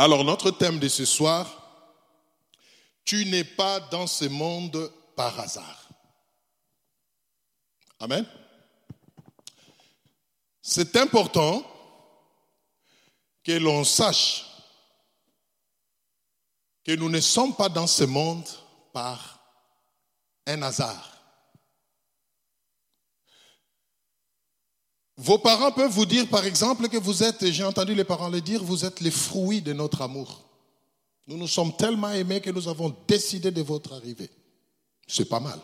Alors notre thème de ce soir, tu n'es pas dans ce monde par hasard. Amen. C'est important que l'on sache que nous ne sommes pas dans ce monde par un hasard. Vos parents peuvent vous dire, par exemple, que vous êtes, j'ai entendu les parents le dire, vous êtes les fruits de notre amour. Nous nous sommes tellement aimés que nous avons décidé de votre arrivée. C'est pas mal.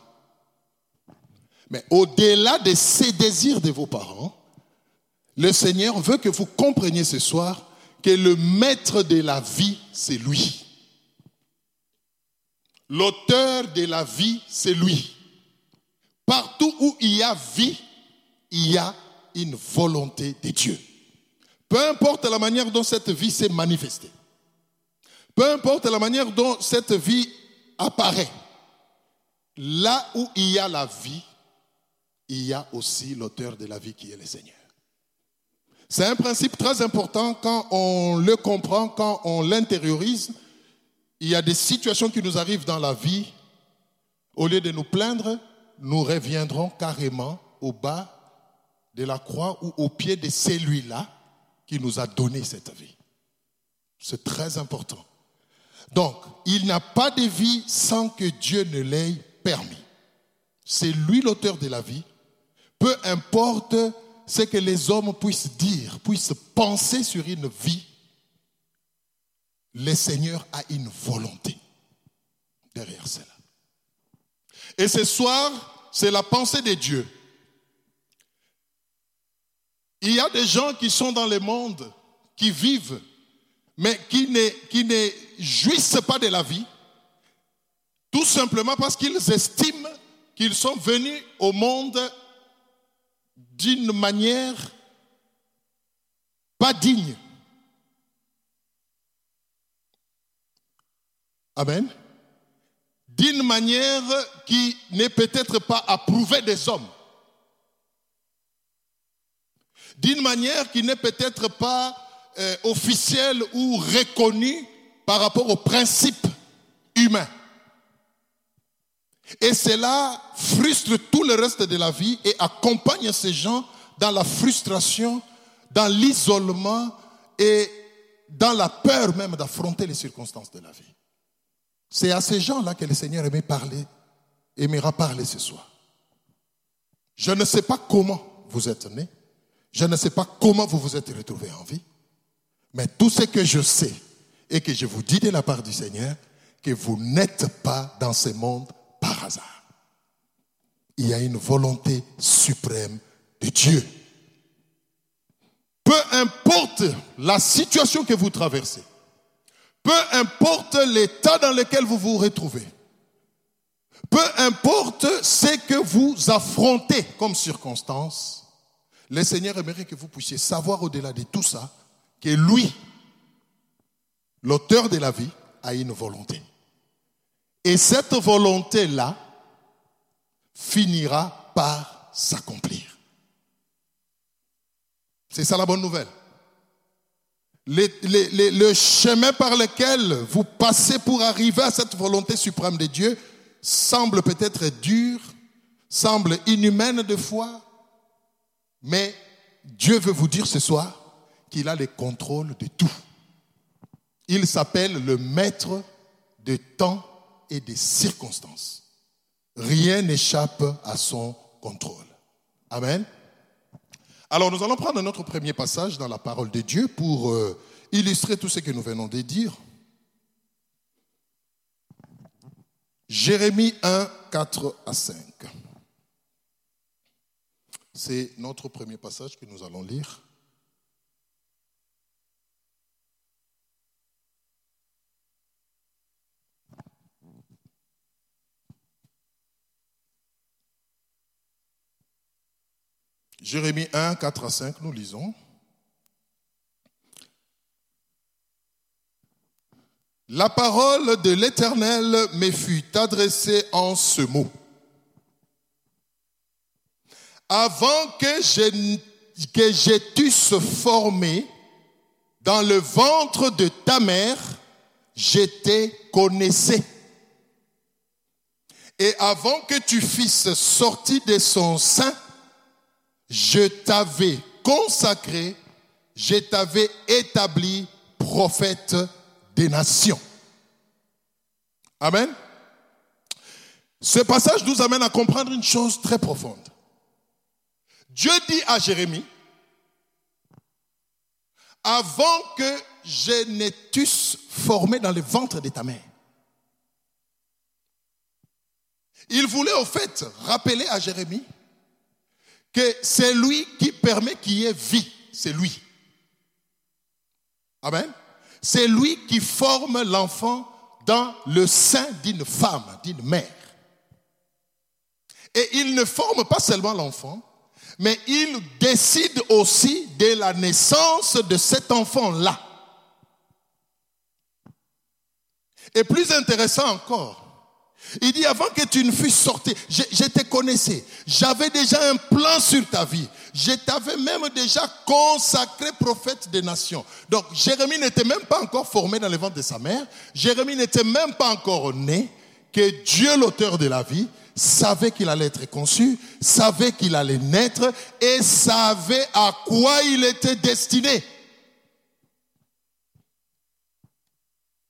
Mais au-delà de ces désirs de vos parents, le Seigneur veut que vous compreniez ce soir que le maître de la vie, c'est lui. L'auteur de la vie, c'est lui. Partout où il y a vie, il y a une volonté de Dieu. Peu importe la manière dont cette vie s'est manifestée. Peu importe la manière dont cette vie apparaît. Là où il y a la vie, il y a aussi l'auteur de la vie qui est le Seigneur. C'est un principe très important quand on le comprend, quand on l'intériorise. Il y a des situations qui nous arrivent dans la vie. Au lieu de nous plaindre, nous reviendrons carrément au bas de la croix ou au pied de celui-là qui nous a donné cette vie. C'est très important. Donc, il n'y a pas de vie sans que Dieu ne l'ait permis. C'est lui l'auteur de la vie. Peu importe ce que les hommes puissent dire, puissent penser sur une vie, le Seigneur a une volonté derrière cela. Et ce soir, c'est la pensée de Dieu. Il y a des gens qui sont dans le monde, qui vivent, mais qui ne, jouissent pas de la vie, tout simplement parce qu'ils estiment qu'ils sont venus au monde d'une manière pas digne. Amen. D'une manière qui n'est peut-être pas approuvée des hommes. D'une manière qui n'est peut-être pas euh, officielle ou reconnue par rapport aux principes humains. Et cela frustre tout le reste de la vie et accompagne ces gens dans la frustration, dans l'isolement et dans la peur même d'affronter les circonstances de la vie. C'est à ces gens-là que le Seigneur aimait parler, aimera parler ce soir. Je ne sais pas comment vous êtes nés, je ne sais pas comment vous vous êtes retrouvés en vie, mais tout ce que je sais et que je vous dis de la part du Seigneur, que vous n'êtes pas dans ce monde par hasard. Il y a une volonté suprême de Dieu. Peu importe la situation que vous traversez, peu importe l'état dans lequel vous vous retrouvez, peu importe ce que vous affrontez comme circonstance, le Seigneur aimerait que vous puissiez savoir au-delà de tout ça que lui, l'auteur de la vie, a une volonté. Et cette volonté-là finira par s'accomplir. C'est ça la bonne nouvelle. le chemin par lequel vous passez pour arriver à cette volonté suprême de Dieu semble peut-être dur, semble inhumaine de foi, mais Dieu veut vous dire ce soir qu'il a le contrôle de tout. Il s'appelle le maître de temps et des circonstances. Rien n'échappe à son contrôle. Amen. Alors nous allons prendre notre premier passage dans la parole de Dieu pour euh, illustrer tout ce que nous venons de dire. Jérémie 1, 4 à 5. C'est notre premier passage que nous allons lire. Jérémie 1, 4 à 5, nous lisons. La parole de l'Éternel me fut adressée en ce mot. Avant que je, que formé dans le ventre de ta mère, j'étais connaissé. Et avant que tu fisses sortir de son sein, je t'avais consacré, je t'avais établi prophète des nations. Amen. Ce passage nous amène à comprendre une chose très profonde. Dieu dit à Jérémie, avant que je n'ai formé dans le ventre de ta mère. Il voulait au fait rappeler à Jérémie que c'est lui qui permet qu'il y ait vie, c'est lui. Amen. C'est lui qui forme l'enfant dans le sein d'une femme, d'une mère. Et il ne forme pas seulement l'enfant, mais il décide aussi de la naissance de cet enfant-là. Et plus intéressant encore, il dit, avant que tu ne fusses sorti, je, je te connaissais. J'avais déjà un plan sur ta vie. Je t'avais même déjà consacré prophète des nations. Donc, Jérémie n'était même pas encore formé dans le ventre de sa mère. Jérémie n'était même pas encore né. Que Dieu, l'auteur de la vie, savait qu'il allait être conçu, savait qu'il allait naître et savait à quoi il était destiné.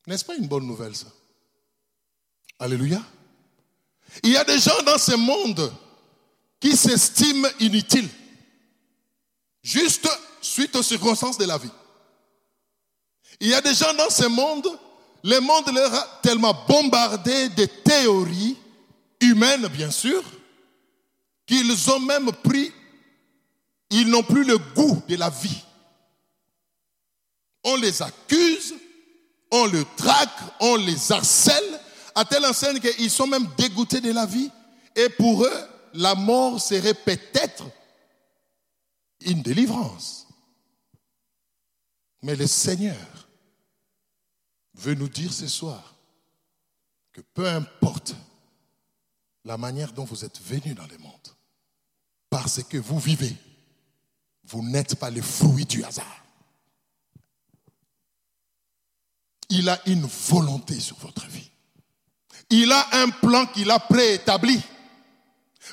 N'est-ce pas une bonne nouvelle ça? Alléluia. Il y a des gens dans ce monde qui s'estiment inutiles, juste suite aux circonstances de la vie. Il y a des gens dans ce monde, le monde leur a tellement bombardé de théories humaines, bien sûr, qu'ils ont même pris, ils n'ont plus le goût de la vie. On les accuse, on le traque, on les harcèle, à telle enseigne qu'ils sont même dégoûtés de la vie. Et pour eux, la mort serait peut-être une délivrance. Mais le Seigneur veut nous dire ce soir que peu importe la manière dont vous êtes venus dans le monde, parce que vous vivez, vous n'êtes pas les fruits du hasard. Il a une volonté sur votre vie. Il a un plan qu'il a préétabli.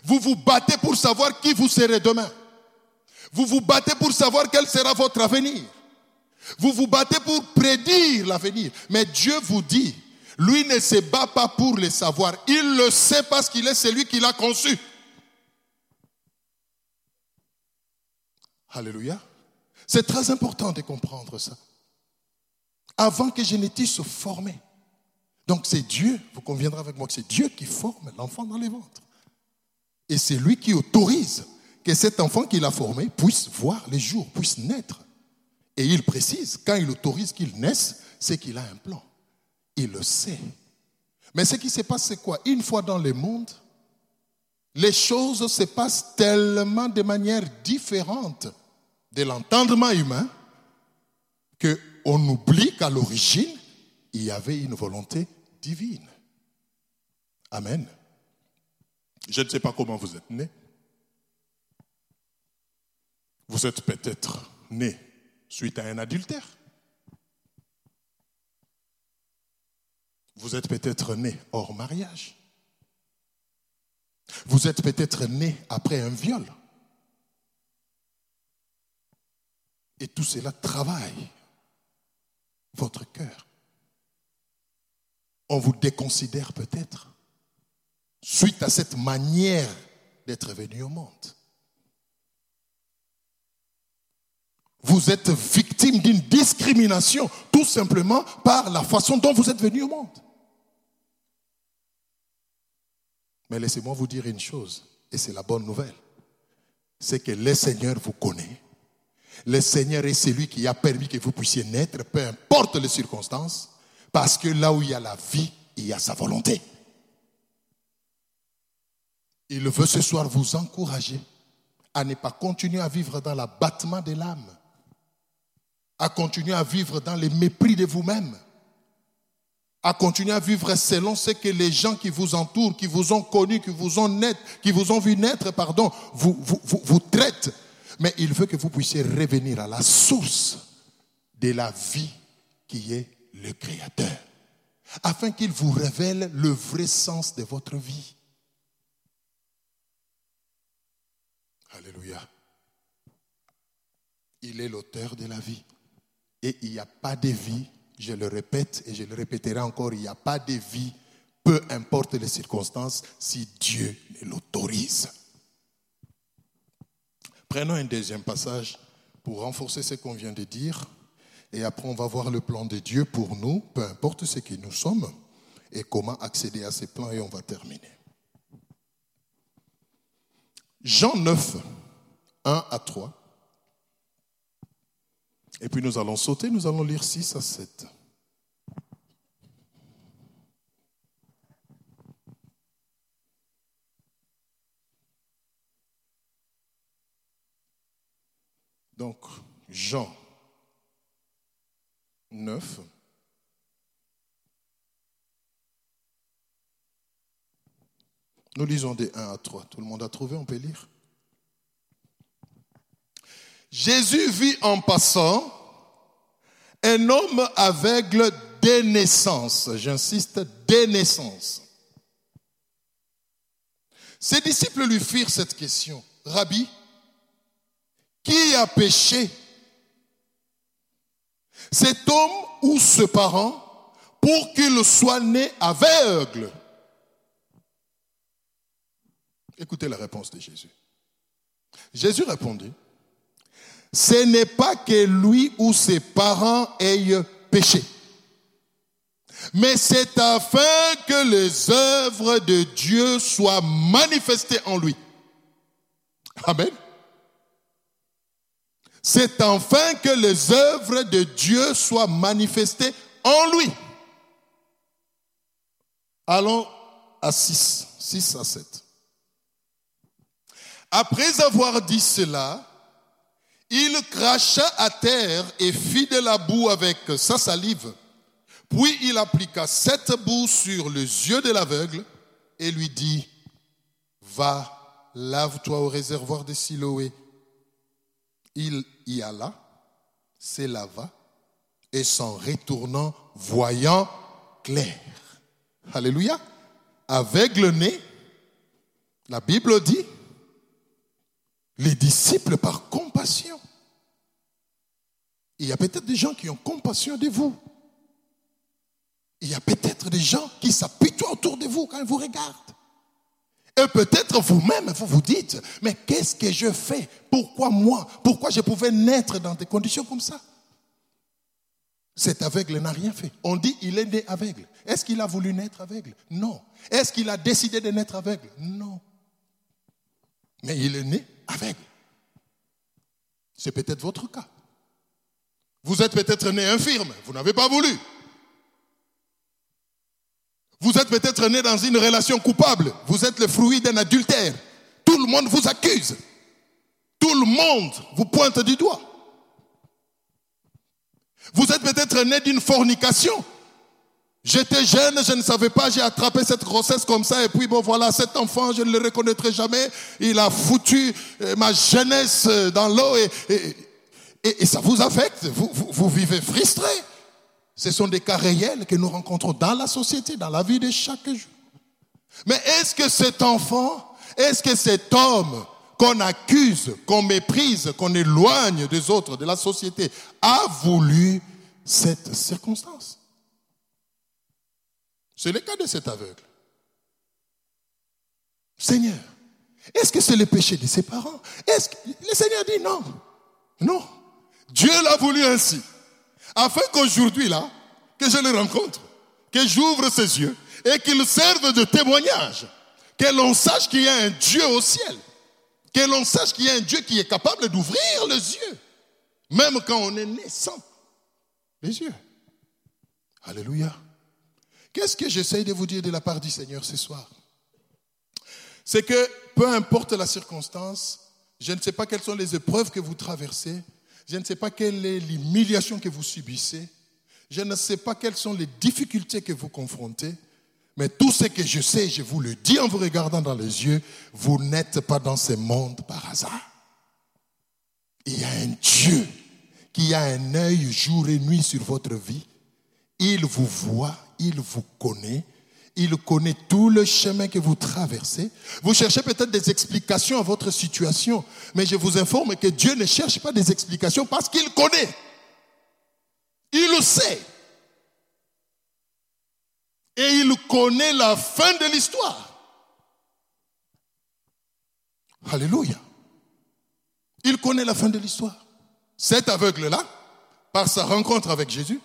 Vous vous battez pour savoir qui vous serez demain. Vous vous battez pour savoir quel sera votre avenir. Vous vous battez pour prédire l'avenir. Mais Dieu vous dit, lui ne se bat pas pour le savoir. Il le sait parce qu'il est celui qui l'a conçu. Alléluia. C'est très important de comprendre ça. Avant que je se formé. Donc c'est Dieu, vous conviendrez avec moi que c'est Dieu qui forme l'enfant dans les ventres. Et c'est lui qui autorise que cet enfant qu'il a formé puisse voir les jours, puisse naître. Et il précise, quand il autorise qu'il naisse, c'est qu'il a un plan. Il le sait. Mais ce qui se passe, c'est quoi? Une fois dans le monde, les choses se passent tellement de manière différente de l'entendement humain qu'on oublie qu'à l'origine, il y avait une volonté divine. Amen. Je ne sais pas comment vous êtes né. Vous êtes peut-être né suite à un adultère. Vous êtes peut-être né hors mariage. Vous êtes peut-être né après un viol. Et tout cela travaille votre cœur. On vous déconsidère peut-être suite à cette manière d'être venu au monde. Vous êtes victime d'une discrimination tout simplement par la façon dont vous êtes venu au monde. Mais laissez-moi vous dire une chose, et c'est la bonne nouvelle, c'est que le Seigneur vous connaît. Le Seigneur est celui qui a permis que vous puissiez naître, peu importe les circonstances, parce que là où il y a la vie, il y a sa volonté. Il veut ce soir vous encourager à ne pas continuer à vivre dans l'abattement de l'âme, à continuer à vivre dans le mépris de vous-même, à continuer à vivre selon ce que les gens qui vous entourent, qui vous ont connu, qui vous ont qui vous ont vu naître, pardon, vous, vous, vous, vous traitent. Mais il veut que vous puissiez revenir à la source de la vie qui est le Créateur, afin qu'il vous révèle le vrai sens de votre vie. Alléluia. Il est l'auteur de la vie. Et il n'y a pas de vie, je le répète et je le répéterai encore, il n'y a pas de vie, peu importe les circonstances, si Dieu l'autorise. Prenons un deuxième passage pour renforcer ce qu'on vient de dire. Et après, on va voir le plan de Dieu pour nous, peu importe ce que nous sommes, et comment accéder à ces plans, et on va terminer. Jean 9, 1 à 3. Et puis nous allons sauter, nous allons lire 6 à 7. Donc, Jean 9. Nous lisons des 1 à 3. Tout le monde a trouvé, on peut lire? Jésus vit en passant un homme aveugle dès naissance. J'insiste, dès naissance. Ses disciples lui firent cette question. Rabbi, qui a péché? Cet homme ou ce parent pour qu'il soit né aveugle? Écoutez la réponse de Jésus. Jésus répondit, ce n'est pas que lui ou ses parents aient péché, mais c'est afin que les œuvres de Dieu soient manifestées en lui. Amen. C'est enfin que les œuvres de Dieu soient manifestées en lui. Allons à 6, 6 à 7. Après avoir dit cela, il cracha à terre et fit de la boue avec sa salive. Puis il appliqua cette boue sur les yeux de l'aveugle et lui dit, va, lave-toi au réservoir de Siloé. Il y alla, se lava et s'en retournant, voyant clair. Alléluia. Aveugle né, la Bible dit, les disciples par compassion. Il y a peut-être des gens qui ont compassion de vous. Il y a peut-être des gens qui s'appuient autour de vous quand ils vous regardent. Et peut-être vous-même, vous vous dites, mais qu'est-ce que je fais? Pourquoi moi? Pourquoi je pouvais naître dans des conditions comme ça? Cet aveugle n'a rien fait. On dit il est né aveugle. Est-ce qu'il a voulu naître aveugle? Non. Est-ce qu'il a décidé de naître aveugle? Non. Mais il est né aveugle. C'est peut-être votre cas. Vous êtes peut-être né infirme, vous n'avez pas voulu. Vous êtes peut-être né dans une relation coupable, vous êtes le fruit d'un adultère. Tout le monde vous accuse. Tout le monde vous pointe du doigt. Vous êtes peut-être né d'une fornication. J'étais jeune, je ne savais pas, j'ai attrapé cette grossesse comme ça, et puis bon voilà, cet enfant, je ne le reconnaîtrai jamais. Il a foutu euh, ma jeunesse euh, dans l'eau et, et, ça vous affecte. Vous, vous, vivez frustré. Ce sont des cas réels que nous rencontrons dans la société, dans la vie de chaque jour. Mais est-ce que cet enfant, est-ce que cet homme qu'on accuse, qu'on méprise, qu'on éloigne des autres, de la société, a voulu cette circonstance? C'est le cas de cet aveugle. Seigneur, est-ce que c'est le péché de ses parents? Est-ce que le Seigneur dit non Non. Dieu l'a voulu ainsi. Afin qu'aujourd'hui, là, que je le rencontre, que j'ouvre ses yeux et qu'il serve de témoignage. Que l'on sache qu'il y a un Dieu au ciel. Que l'on sache qu'il y a un Dieu qui est capable d'ouvrir les yeux. Même quand on est naissant. Les yeux. Alléluia. Qu'est-ce que j'essaye de vous dire de la part du Seigneur ce soir? C'est que peu importe la circonstance, je ne sais pas quelles sont les épreuves que vous traversez, je ne sais pas quelle est l'humiliation que vous subissez, je ne sais pas quelles sont les difficultés que vous confrontez, mais tout ce que je sais, je vous le dis en vous regardant dans les yeux, vous n'êtes pas dans ce monde par hasard. Il y a un Dieu qui a un œil jour et nuit sur votre vie. Il vous voit, il vous connaît, il connaît tout le chemin que vous traversez. Vous cherchez peut-être des explications à votre situation, mais je vous informe que Dieu ne cherche pas des explications parce qu'il connaît. Il le sait. Et il connaît la fin de l'histoire. Alléluia. Il connaît la fin de l'histoire. Cet aveugle-là, par sa rencontre avec Jésus,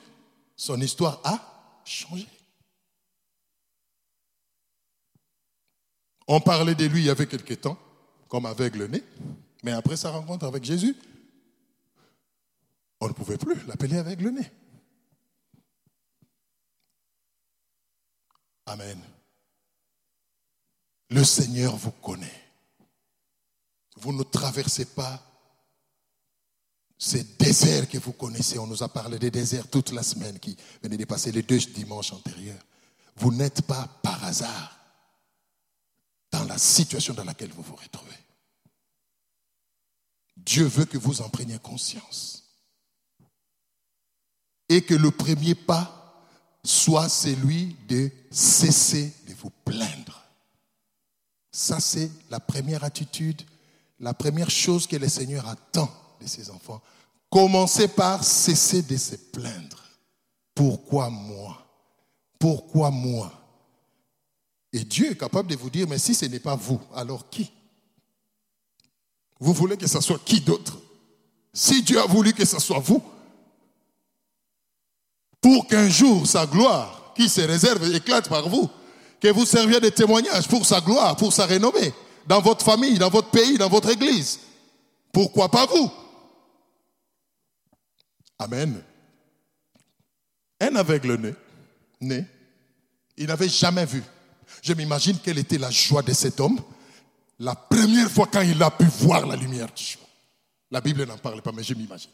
son histoire a changé. On parlait de lui il y avait quelque temps, comme aveugle-né, mais après sa rencontre avec Jésus, on ne pouvait plus l'appeler aveugle-né. Amen. Le Seigneur vous connaît. Vous ne traversez pas ces déserts que vous connaissez. On nous a parlé des déserts toute la semaine qui venaient de passer les deux dimanches antérieurs. Vous n'êtes pas par hasard situation dans laquelle vous vous retrouvez. Dieu veut que vous en preniez conscience. Et que le premier pas soit celui de cesser de vous plaindre. Ça, c'est la première attitude la première chose que le Seigneur attend de ses enfants, commencez par cesser de se plaindre. Pourquoi moi? Pourquoi moi? Et Dieu est capable de vous dire, mais si ce n'est pas vous, alors qui? Vous voulez que ce soit qui d'autre? Si Dieu a voulu que ce soit vous, pour qu'un jour sa gloire, qui se réserve, éclate par vous, que vous serviez de témoignage pour sa gloire, pour sa renommée, dans votre famille, dans votre pays, dans votre église. Pourquoi pas vous? Amen. Un aveugle né, né il n'avait jamais vu. Je m'imagine quelle était la joie de cet homme la première fois quand il a pu voir la lumière du jour. La Bible n'en parle pas, mais je m'imagine.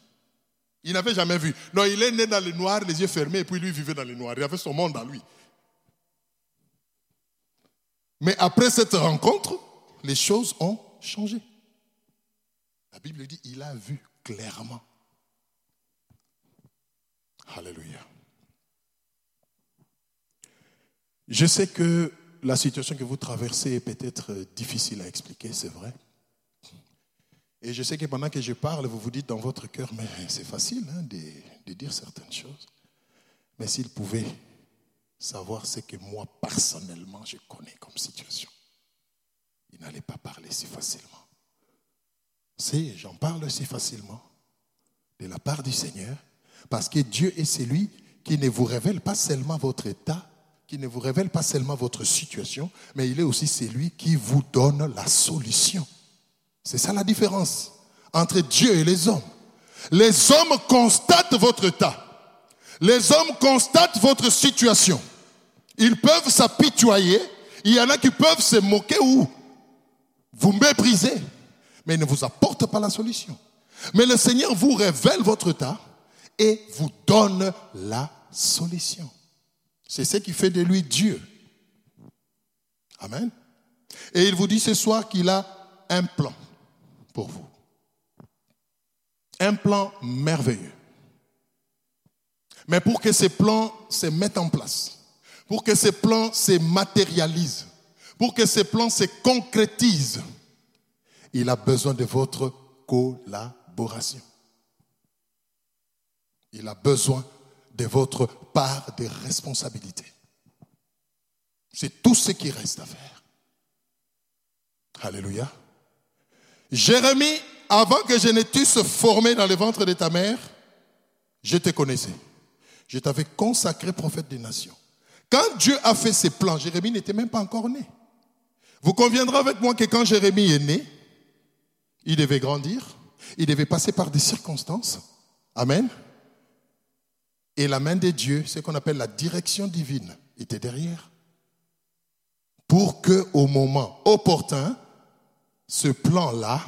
Il n'avait jamais vu. Non, il est né dans le noir, les yeux fermés, et puis lui vivait dans le noir. Il avait son monde à lui. Mais après cette rencontre, les choses ont changé. La Bible dit, il a vu clairement. Alléluia. Je sais que la situation que vous traversez est peut-être difficile à expliquer, c'est vrai. Et je sais que pendant que je parle, vous vous dites dans votre cœur, mais c'est facile hein, de, de dire certaines choses. Mais s'il pouvait savoir ce que moi, personnellement, je connais comme situation il n'allait pas parler si facilement. Si, j'en parle si facilement de la part du Seigneur, parce que Dieu est celui qui ne vous révèle pas seulement votre état, qui ne vous révèle pas seulement votre situation, mais il est aussi celui qui vous donne la solution. C'est ça la différence entre Dieu et les hommes. Les hommes constatent votre état. Les hommes constatent votre situation. Ils peuvent s'apitoyer. Il y en a qui peuvent se moquer ou vous méprisez, mais il ne vous apporte pas la solution. Mais le Seigneur vous révèle votre état et vous donne la solution. C'est ce qui fait de lui Dieu. Amen. Et il vous dit ce soir qu'il a un plan pour vous. Un plan merveilleux. Mais pour que ces plans se mettent en place, pour que ces plans se matérialisent, pour que ces plans se concrétisent, il a besoin de votre collaboration. Il a besoin de votre part de responsabilité. C'est tout ce qui reste à faire. Alléluia. Jérémie, avant que je ne t'eusse formé dans le ventre de ta mère, je te connaissais. Je t'avais consacré prophète des nations. Quand Dieu a fait ses plans, Jérémie n'était même pas encore né. Vous conviendrez avec moi que quand Jérémie est né, il devait grandir, il devait passer par des circonstances. Amen. Et la main de Dieu, ce qu'on appelle la direction divine, était derrière. Pour que au moment opportun, ce plan-là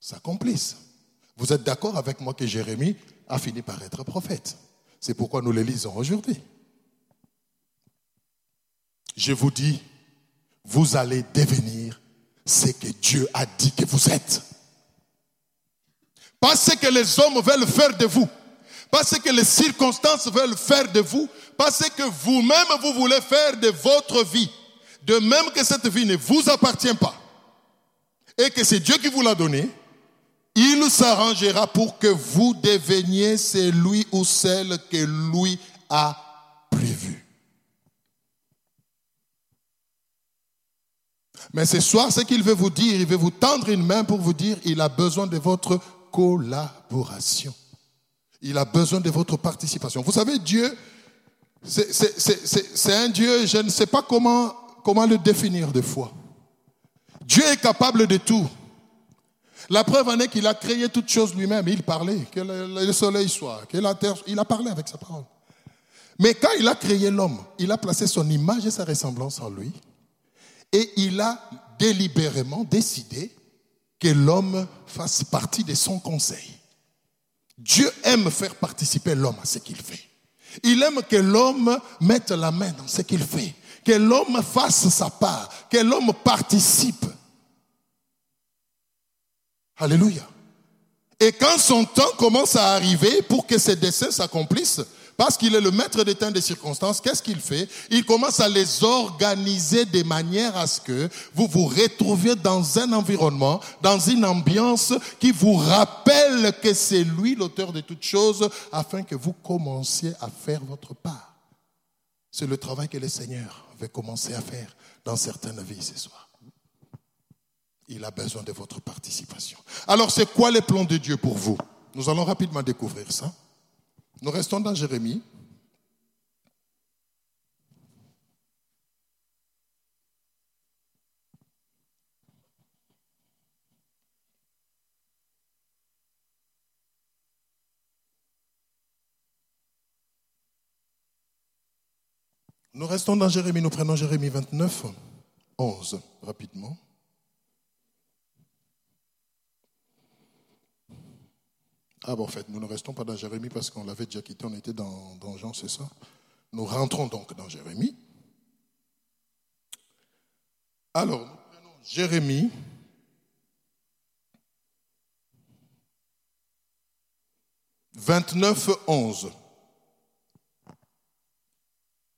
s'accomplisse. Vous êtes d'accord avec moi que Jérémie a fini par être prophète. C'est pourquoi nous le lisons aujourd'hui. Je vous dis, vous allez devenir ce que Dieu a dit que vous êtes. pas ce que les hommes veulent faire de vous, pas ce que les circonstances veulent faire de vous, pas ce que vous-même vous voulez faire de votre vie. De même que cette vie ne vous appartient pas et que c'est Dieu qui vous l'a donné, il s'arrangera pour que vous deveniez celui ou celle que lui a prévu. Mais ce soir, ce qu'il veut vous dire, il veut vous tendre une main pour vous dire, il a besoin de votre collaboration. Il a besoin de votre participation. Vous savez, Dieu, c'est un Dieu, je ne sais pas comment, comment le définir de fois. Dieu est capable de tout. La preuve en est qu'il a créé toutes choses lui-même. Il parlait, que le soleil soit, que la terre. Il a parlé avec sa parole. Mais quand il a créé l'homme, il a placé son image et sa ressemblance en lui. Et il a délibérément décidé que l'homme fasse partie de son conseil. Dieu aime faire participer l'homme à ce qu'il fait. Il aime que l'homme mette la main dans ce qu'il fait, que l'homme fasse sa part, que l'homme participe. Alléluia. Et quand son temps commence à arriver pour que ses desseins s'accomplissent, parce qu'il est le maître des temps des circonstances, qu'est-ce qu'il fait? Il commence à les organiser de manière à ce que vous vous retrouviez dans un environnement, dans une ambiance qui vous rappelle que c'est lui l'auteur de toutes choses, afin que vous commenciez à faire votre part. C'est le travail que le Seigneur veut commencer à faire dans certaines vies ce soir. Il a besoin de votre participation. Alors, c'est quoi les plans de Dieu pour vous? Nous allons rapidement découvrir ça. Nous restons dans Jérémie. Nous restons dans Jérémie, nous prenons Jérémie 29, 11, rapidement. Ah bon, en fait, nous ne restons pas dans Jérémie parce qu'on l'avait déjà quitté, on était dans, dans Jean, c'est ça. Nous rentrons donc dans Jérémie. Alors, nous prenons Jérémie. « 29, 11.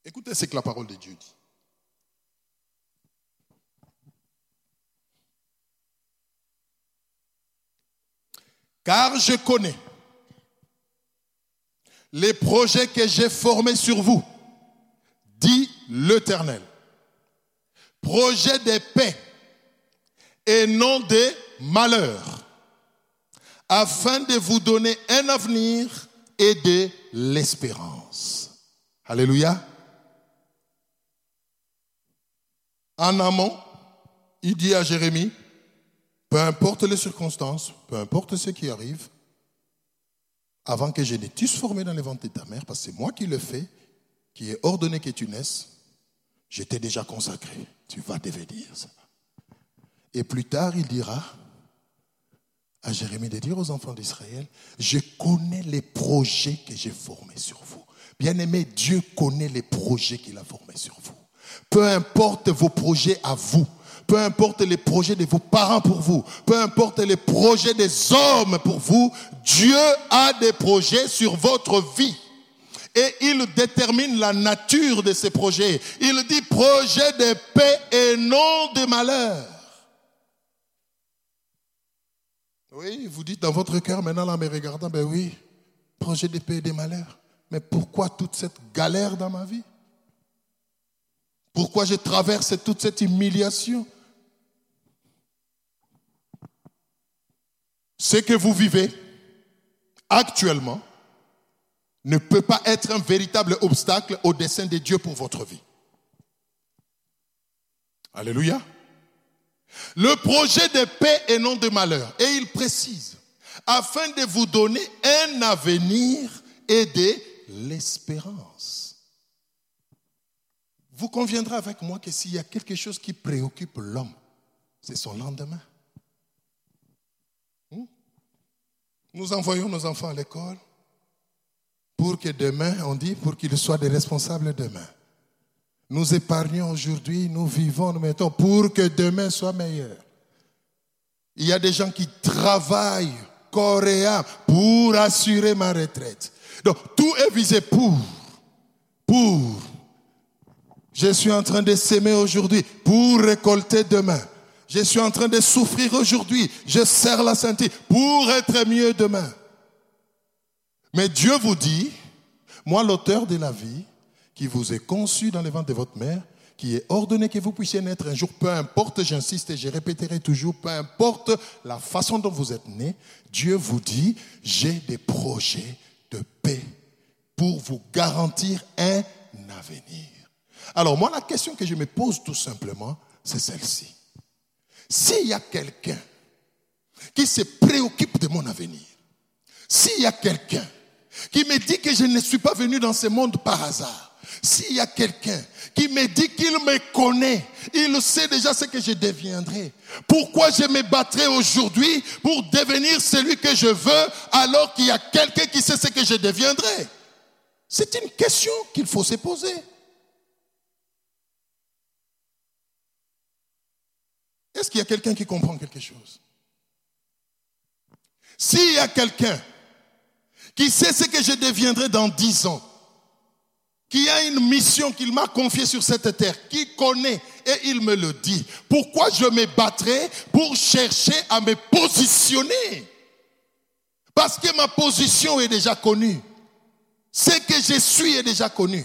Écoutez ce que la parole de Dieu dit. Car je connais les projets que j'ai formés sur vous, dit l'Éternel. Projets de paix et non de malheur, afin de vous donner un avenir et de l'espérance. Alléluia. En amont, il dit à Jérémie, peu importe les circonstances, peu importe ce qui arrive, avant que je ne t'eusse formé dans les ventre de ta mère, parce que c'est moi qui le fais, qui ai ordonné que tu naisses, je t'ai déjà consacré. Tu vas devenir ça. Et plus tard, il dira à Jérémie de dire aux enfants d'Israël, je connais les projets que j'ai formés sur vous. Bien-aimé, Dieu connaît les projets qu'il a formés sur vous. Peu importe vos projets à vous, peu importe les projets de vos parents pour vous, peu importe les projets des hommes pour vous, Dieu a des projets sur votre vie. Et il détermine la nature de ces projets. Il dit projet de paix et non de malheur. Oui, vous dites dans votre cœur maintenant, là, me regardant, ben oui, projet de paix et de malheur. Mais pourquoi toute cette galère dans ma vie? Pourquoi je traverse toute cette humiliation? Ce que vous vivez actuellement ne peut pas être un véritable obstacle au dessein de Dieu pour votre vie. Alléluia. Le projet de paix et non de malheur. Et il précise, afin de vous donner un avenir et de l'espérance. Vous conviendrez avec moi que s'il y a quelque chose qui préoccupe l'homme, c'est son lendemain. Nous envoyons nos enfants à l'école pour que demain, on dit, pour qu'ils soient des responsables demain. Nous épargnons aujourd'hui, nous vivons, nous mettons pour que demain soit meilleur. Il y a des gens qui travaillent corps pour assurer ma retraite. Donc tout est visé pour, pour. Je suis en train de s'aimer aujourd'hui pour récolter demain. Je suis en train de souffrir aujourd'hui. Je serre la ceinture pour être mieux demain. Mais Dieu vous dit, moi l'auteur de la vie, qui vous est conçu dans les ventre de votre mère, qui est ordonné que vous puissiez naître un jour, peu importe, j'insiste et je répéterai toujours, peu importe la façon dont vous êtes né, Dieu vous dit, j'ai des projets de paix pour vous garantir un avenir. Alors moi, la question que je me pose tout simplement, c'est celle-ci. S'il y a quelqu'un qui se préoccupe de mon avenir, s'il y a quelqu'un qui me dit que je ne suis pas venu dans ce monde par hasard, s'il y a quelqu'un qui me dit qu'il me connaît, il sait déjà ce que je deviendrai. Pourquoi je me battrai aujourd'hui pour devenir celui que je veux alors qu'il y a quelqu'un qui sait ce que je deviendrai? C'est une question qu'il faut se poser. Est-ce qu'il y a quelqu'un qui comprend quelque chose? S'il y a quelqu'un qui sait ce que je deviendrai dans dix ans, qui a une mission qu'il m'a confiée sur cette terre, qui connaît et il me le dit. Pourquoi je me battrai pour chercher à me positionner? Parce que ma position est déjà connue. Ce que je suis est déjà connu.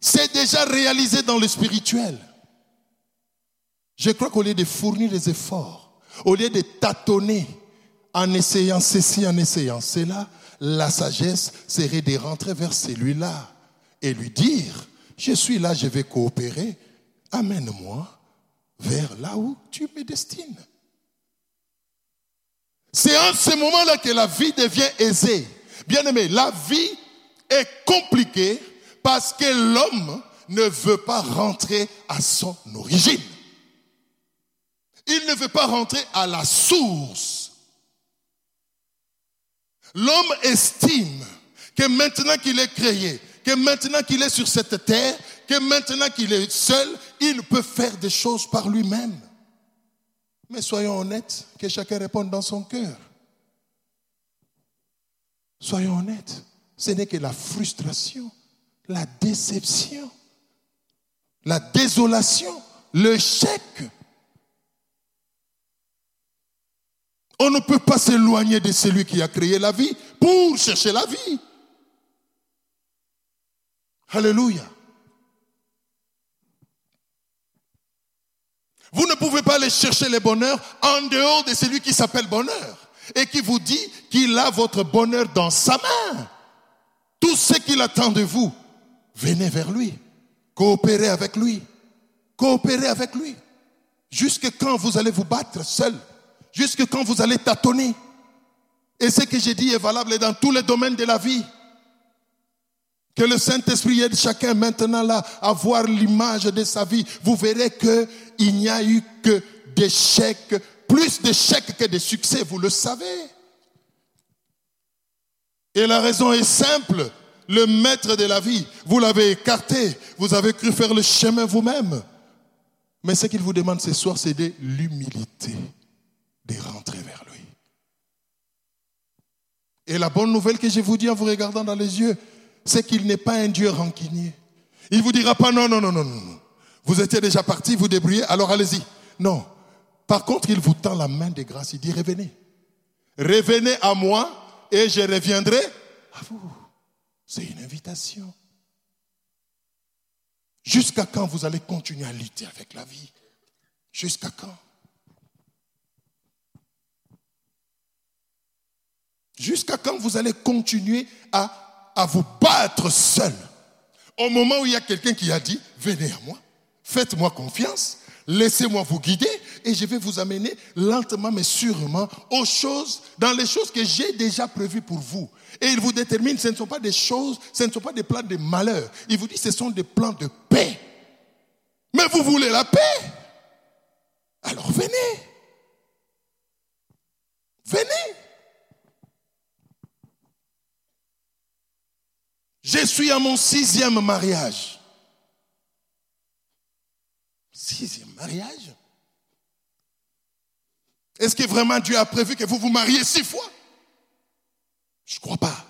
C'est déjà réalisé dans le spirituel. Je crois qu'au lieu de fournir des efforts, au lieu de tâtonner en essayant ceci, en essayant cela, la sagesse serait de rentrer vers celui-là et lui dire, je suis là, je vais coopérer, amène-moi vers là où tu me destines. C'est en ce moment-là que la vie devient aisée. Bien aimé, la vie est compliquée parce que l'homme ne veut pas rentrer à son origine. Il ne veut pas rentrer à la source. L'homme estime que maintenant qu'il est créé, que maintenant qu'il est sur cette terre, que maintenant qu'il est seul, il peut faire des choses par lui-même. Mais soyons honnêtes, que chacun réponde dans son cœur. Soyons honnêtes, ce n'est que la frustration, la déception, la désolation, le chèque. On ne peut pas s'éloigner de celui qui a créé la vie pour chercher la vie. Alléluia. Vous ne pouvez pas aller chercher le bonheur en dehors de celui qui s'appelle bonheur et qui vous dit qu'il a votre bonheur dans sa main. Tout ce qu'il attend de vous, venez vers lui, coopérez avec lui, coopérez avec lui. Jusque quand vous allez vous battre seul, jusque quand vous allez tâtonner. Et ce que j'ai dit est valable dans tous les domaines de la vie. Que le Saint-Esprit aide chacun maintenant là à voir l'image de sa vie. Vous verrez qu'il n'y a eu que d'échecs, plus d'échecs que de succès, vous le savez. Et la raison est simple. Le maître de la vie, vous l'avez écarté. Vous avez cru faire le chemin vous-même. Mais ce qu'il vous demande ce soir, c'est de l'humilité, de rentrer vers lui. Et la bonne nouvelle que je vous dis en vous regardant dans les yeux, c'est qu'il n'est pas un Dieu rancunier. Il ne vous dira pas non, non, non, non, non. Vous étiez déjà parti, vous débrouillez, alors allez-y. Non. Par contre, il vous tend la main de grâce. Il dit revenez. Revenez à moi et je reviendrai à vous. C'est une invitation. Jusqu'à quand vous allez continuer à lutter avec la vie? Jusqu'à quand? Jusqu'à quand vous allez continuer à à vous battre seul? Au moment où il y a quelqu'un qui a dit, venez à moi, faites-moi confiance, laissez-moi vous guider et je vais vous amener lentement mais sûrement aux choses, dans les choses que j'ai déjà prévues pour vous. Et il vous détermine, ce ne sont pas des choses, ce ne sont pas des plans de malheur. Il vous dit, ce sont des plans de paix. Mais vous voulez la paix? Alors venez. Venez. Je suis à mon sixième mariage. Sixième mariage? Est-ce que vraiment Dieu a prévu que vous vous mariez six fois? Je ne crois pas.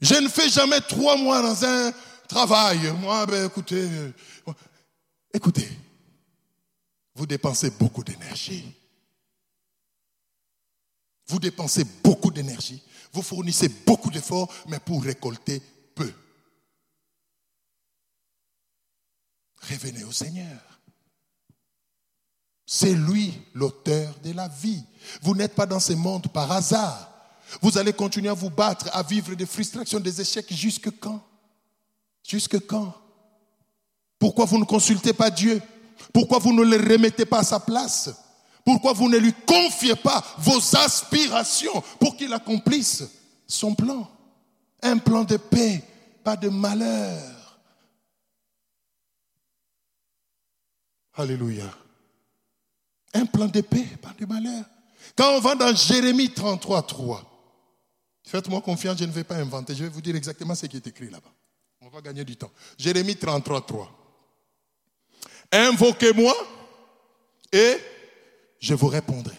Je ne fais jamais trois mois dans un travail. Moi, ben, écoutez, euh, écoutez, vous dépensez beaucoup d'énergie. Vous dépensez beaucoup d'énergie. Vous fournissez beaucoup d'efforts, mais pour récolter peu. Revenez au Seigneur. C'est lui l'auteur de la vie. Vous n'êtes pas dans ce monde par hasard. Vous allez continuer à vous battre, à vivre des frustrations, des échecs jusque quand? Jusque quand? Pourquoi vous ne consultez pas Dieu? Pourquoi vous ne le remettez pas à sa place? Pourquoi vous ne lui confiez pas vos aspirations pour qu'il accomplisse son plan? Un plan de paix, pas de malheur. Alléluia. Un plan de paix, pas de malheur. Quand on va dans Jérémie 33, 3, Faites-moi confiance, je ne vais pas inventer. Je vais vous dire exactement ce qui est écrit là-bas. On va gagner du temps. Jérémie 33, 3. Invoquez-moi et je vous répondrai.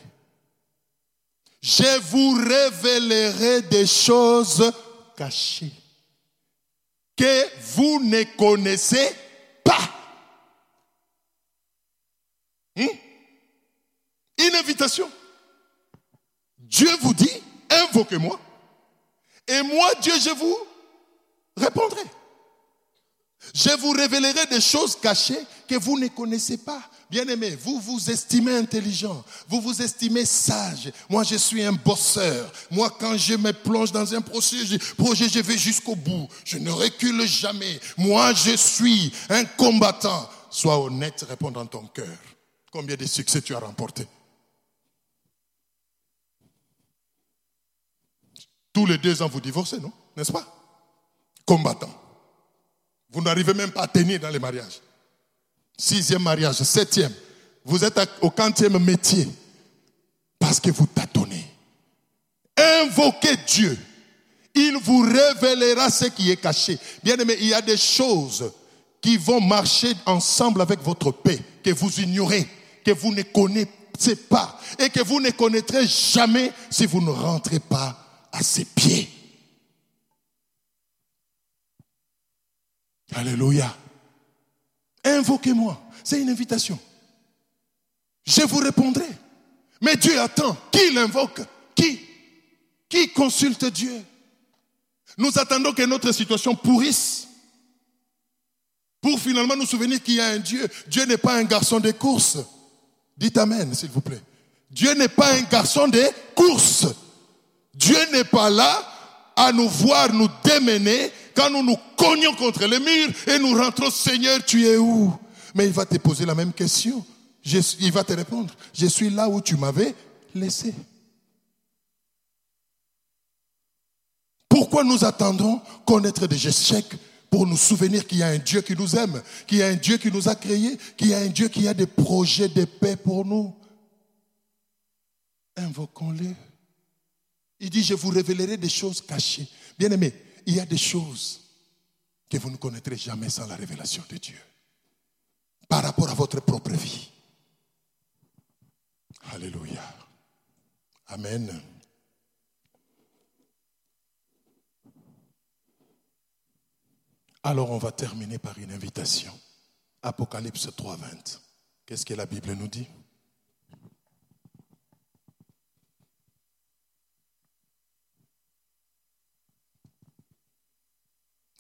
Je vous révélerai des choses cachées que vous ne connaissez pas. Hmm? Une invitation. Dieu vous dit, invoquez-moi et moi, Dieu, je vous répondrai. Je vous révélerai des choses cachées que vous ne connaissez pas. Bien-aimé, vous vous estimez intelligent, vous vous estimez sage. Moi, je suis un bosseur. Moi, quand je me plonge dans un projet, projet je vais jusqu'au bout. Je ne recule jamais. Moi, je suis un combattant. Sois honnête, réponds dans ton cœur. Combien de succès tu as remporté? Tous les deux ans, vous divorcez, non? N'est-ce pas? Combattant. Vous n'arrivez même pas à tenir dans les mariages. Sixième mariage, septième. Vous êtes au quantième métier parce que vous tâtonnez. Invoquez Dieu. Il vous révélera ce qui est caché. Bien aimé, il y a des choses qui vont marcher ensemble avec votre paix, que vous ignorez, que vous ne connaissez pas et que vous ne connaîtrez jamais si vous ne rentrez pas à ses pieds. Alléluia. Invoquez-moi. C'est une invitation. Je vous répondrai. Mais Dieu attend. Qui l'invoque Qui? Qui consulte Dieu? Nous attendons que notre situation pourrisse pour finalement nous souvenir qu'il y a un Dieu. Dieu n'est pas un garçon de course. Dites Amen, s'il vous plaît. Dieu n'est pas un garçon de course. Dieu n'est pas là à nous voir nous démener quand nous nous cognons contre le mur et nous rentrons, Seigneur, tu es où? Mais il va te poser la même question. il va te répondre, je suis là où tu m'avais laissé. Pourquoi nous attendons connaître des échecs pour nous souvenir qu'il y a un Dieu qui nous aime, qu'il y a un Dieu qui nous a créés, qu'il y a un Dieu qui a des projets de paix pour nous? Invoquons-le. Il dit, je vous révélerai des choses cachées. Bien aimé, il y a des choses que vous ne connaîtrez jamais sans la révélation de Dieu. Par rapport à votre propre vie. Alléluia. Amen. Alors on va terminer par une invitation. Apocalypse 3.20. Qu'est-ce que la Bible nous dit?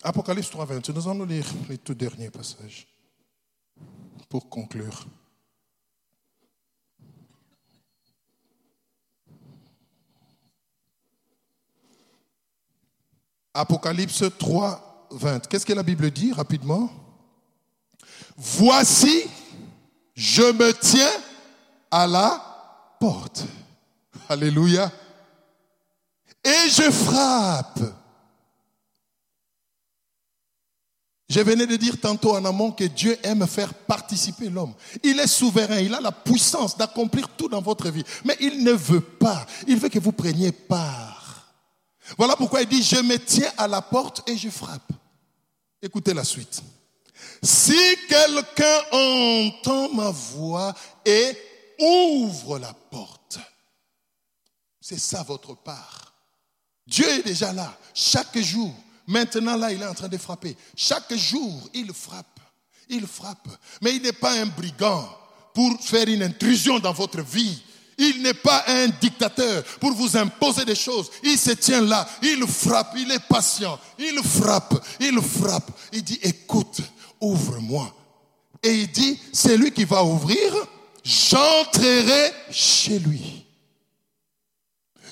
Apocalypse 3, 20. Nous allons lire les tout derniers passages pour conclure. Apocalypse 3, 20. Qu'est-ce que la Bible dit rapidement? Voici, je me tiens à la porte. Alléluia. Et je frappe. Je venais de dire tantôt en amont que Dieu aime faire participer l'homme. Il est souverain, il a la puissance d'accomplir tout dans votre vie. Mais il ne veut pas. Il veut que vous preniez part. Voilà pourquoi il dit, je me tiens à la porte et je frappe. Écoutez la suite. Si quelqu'un entend ma voix et ouvre la porte. C'est ça votre part. Dieu est déjà là, chaque jour. Maintenant, là, il est en train de frapper. Chaque jour, il frappe. Il frappe. Mais il n'est pas un brigand pour faire une intrusion dans votre vie. Il n'est pas un dictateur pour vous imposer des choses. Il se tient là, il frappe, il est patient, il frappe, il frappe. Il dit, écoute, ouvre-moi. Et il dit, c'est lui qui va ouvrir, j'entrerai chez lui.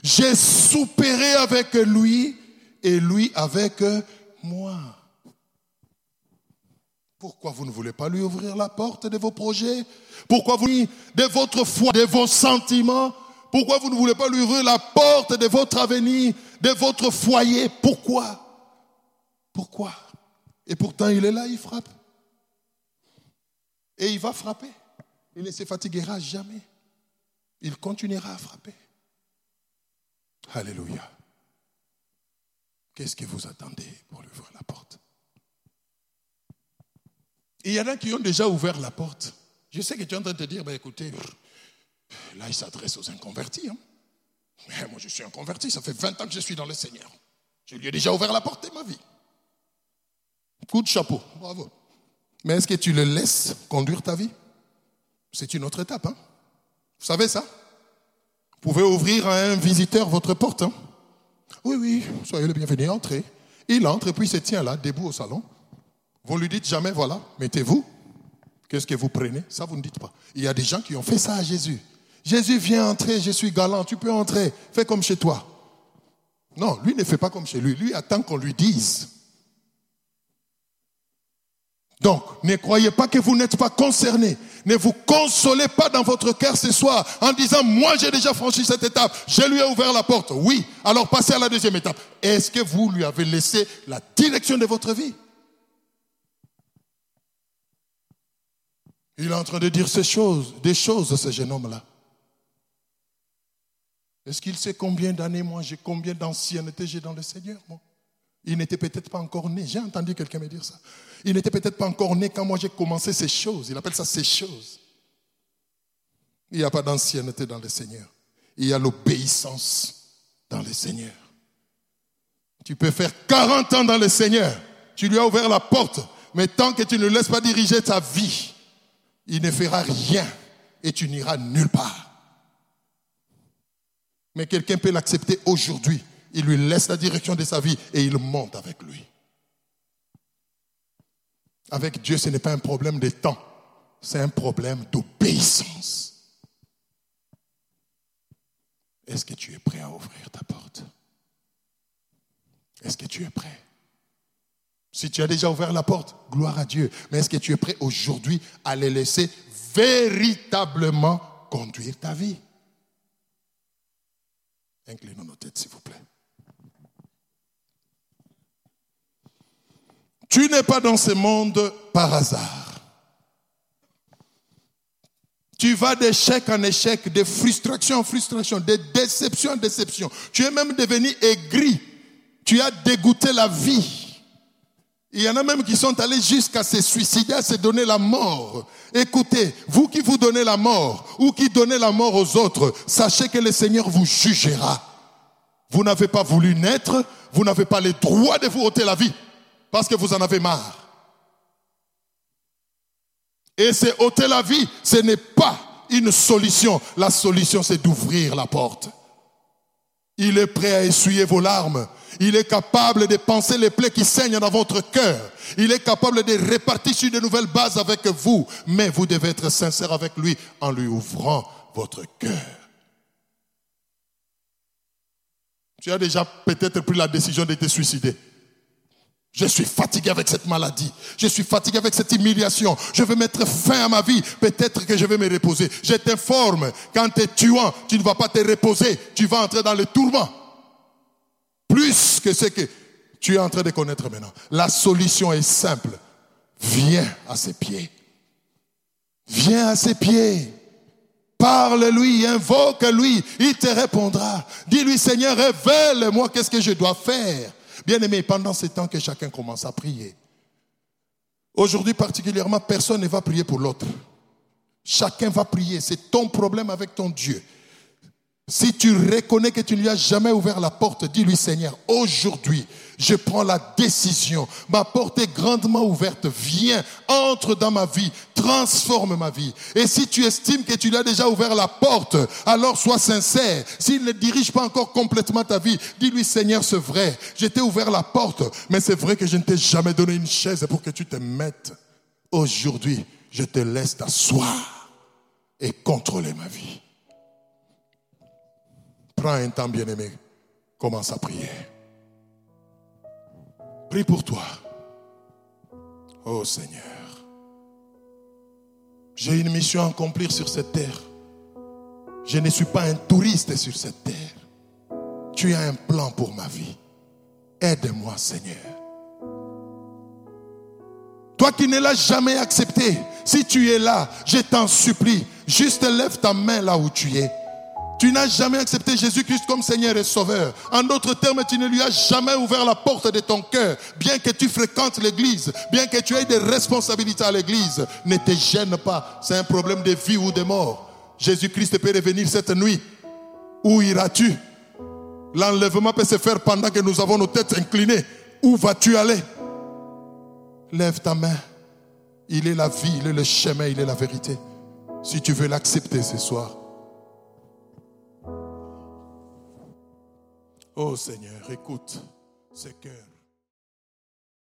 J'ai soupéré avec lui et lui avec moi. Pourquoi vous ne voulez pas lui ouvrir la porte de vos projets? Pourquoi vous de votre foi, de vos sentiments? Pourquoi vous ne voulez pas lui ouvrir la porte de votre avenir, de votre foyer? Pourquoi? Pourquoi? Et pourtant, il est là, il frappe. Et il va frapper. Il ne se fatiguera jamais. Il continuera à frapper. Alléluia. Qu'est-ce que vous attendez pour lui ouvrir la porte? Il y en a qui ont déjà ouvert la porte. Je sais que tu es en train de te dire, ben écoutez, là il s'adresse aux inconvertis. Hein. Moi je suis un converti, ça fait 20 ans que je suis dans le Seigneur. Je lui ai déjà ouvert la porte de ma vie. Coup de chapeau, bravo. Mais est-ce que tu le laisses conduire ta vie? C'est une autre étape. Hein. Vous savez ça? Vous pouvez ouvrir à un visiteur votre porte. Hein. Oui, oui, soyez le bienvenu, entrez. Il entre et puis il se tient là, debout au salon. Vous ne lui dites jamais, voilà, mettez-vous. Qu'est-ce que vous prenez? Ça, vous ne dites pas. Il y a des gens qui ont fait ça à Jésus. Jésus, vient entrer, je suis galant, tu peux entrer, fais comme chez toi. Non, lui ne fait pas comme chez lui. Lui attend qu'on lui dise. Donc, ne croyez pas que vous n'êtes pas concerné. Ne vous consolez pas dans votre cœur ce soir en disant, moi j'ai déjà franchi cette étape, je lui ai ouvert la porte. Oui, alors passez à la deuxième étape. Est-ce que vous lui avez laissé la direction de votre vie? Il est en train de dire ces choses, des choses, ce jeune homme-là. Est-ce qu'il sait combien d'années, moi, j'ai combien d'ancienneté j'ai dans le Seigneur, Il n'était peut-être pas encore né. J'ai entendu quelqu'un me dire ça. Il n'était peut-être pas encore né quand moi j'ai commencé ces choses. Il appelle ça ces choses. Il n'y a pas d'ancienneté dans le Seigneur. Il y a l'obéissance dans le Seigneur. Tu peux faire 40 ans dans le Seigneur. Tu lui as ouvert la porte. Mais tant que tu ne laisses pas diriger ta vie, il ne fera rien et tu n'iras nulle part. Mais quelqu'un peut l'accepter aujourd'hui. Il lui laisse la direction de sa vie et il monte avec lui. Avec Dieu, ce n'est pas un problème de temps, c'est un problème d'obéissance. Est-ce que tu es prêt à ouvrir ta porte? Est-ce que tu es prêt? Si tu as déjà ouvert la porte, gloire à Dieu. Mais est-ce que tu es prêt aujourd'hui à les laisser véritablement conduire ta vie? Inclinons nos têtes, s'il vous plaît. Tu n'es pas dans ce monde par hasard. Tu vas d'échec en échec, de frustration en frustration, de déception en déception. Tu es même devenu aigri. Tu as dégoûté la vie. Il y en a même qui sont allés jusqu'à se suicider, à se donner la mort. Écoutez, vous qui vous donnez la mort ou qui donnez la mort aux autres, sachez que le Seigneur vous jugera. Vous n'avez pas voulu naître, vous n'avez pas le droit de vous ôter la vie parce que vous en avez marre. Et c'est ôter la vie, ce n'est pas une solution. La solution, c'est d'ouvrir la porte. Il est prêt à essuyer vos larmes. Il est capable de penser les plaies qui saignent dans votre cœur. Il est capable de répartir sur de nouvelles bases avec vous. Mais vous devez être sincère avec lui en lui ouvrant votre cœur. Tu as déjà peut-être pris la décision de te suicider. Je suis fatigué avec cette maladie. Je suis fatigué avec cette humiliation. Je veux mettre fin à ma vie. Peut-être que je vais me reposer. Je t'informe, quand tu es tuant, tu ne vas pas te reposer. Tu vas entrer dans le tourment. Plus que ce que tu es en train de connaître maintenant. La solution est simple. Viens à ses pieds. Viens à ses pieds. Parle-lui, invoque-lui. Il te répondra. Dis-lui, Seigneur, révèle-moi qu'est-ce que je dois faire. Bien-aimé, pendant ce temps que chacun commence à prier. Aujourd'hui particulièrement, personne ne va prier pour l'autre. Chacun va prier. C'est ton problème avec ton Dieu. Si tu reconnais que tu ne lui as jamais ouvert la porte, dis-lui Seigneur, aujourd'hui, je prends la décision. Ma porte est grandement ouverte. Viens, entre dans ma vie, transforme ma vie. Et si tu estimes que tu lui as déjà ouvert la porte, alors sois sincère. S'il ne dirige pas encore complètement ta vie, dis-lui Seigneur, c'est vrai, je t'ai ouvert la porte, mais c'est vrai que je ne t'ai jamais donné une chaise pour que tu te mettes. Aujourd'hui, je te laisse t'asseoir et contrôler ma vie. Prends un temps, bien-aimé. Commence à prier. Prie pour toi. Oh Seigneur, j'ai une mission à accomplir sur cette terre. Je ne suis pas un touriste sur cette terre. Tu as un plan pour ma vie. Aide-moi, Seigneur. Toi qui ne l'as jamais accepté, si tu es là, je t'en supplie, juste lève ta main là où tu es. Tu n'as jamais accepté Jésus-Christ comme Seigneur et Sauveur. En d'autres termes, tu ne lui as jamais ouvert la porte de ton cœur. Bien que tu fréquentes l'église, bien que tu aies des responsabilités à l'église, ne te gêne pas. C'est un problème de vie ou de mort. Jésus-Christ peut revenir cette nuit. Où iras-tu? L'enlèvement peut se faire pendant que nous avons nos têtes inclinées. Où vas-tu aller? Lève ta main. Il est la vie, il est le chemin, il est la vérité. Si tu veux l'accepter ce soir, Oh Seigneur, écoute ce cœur.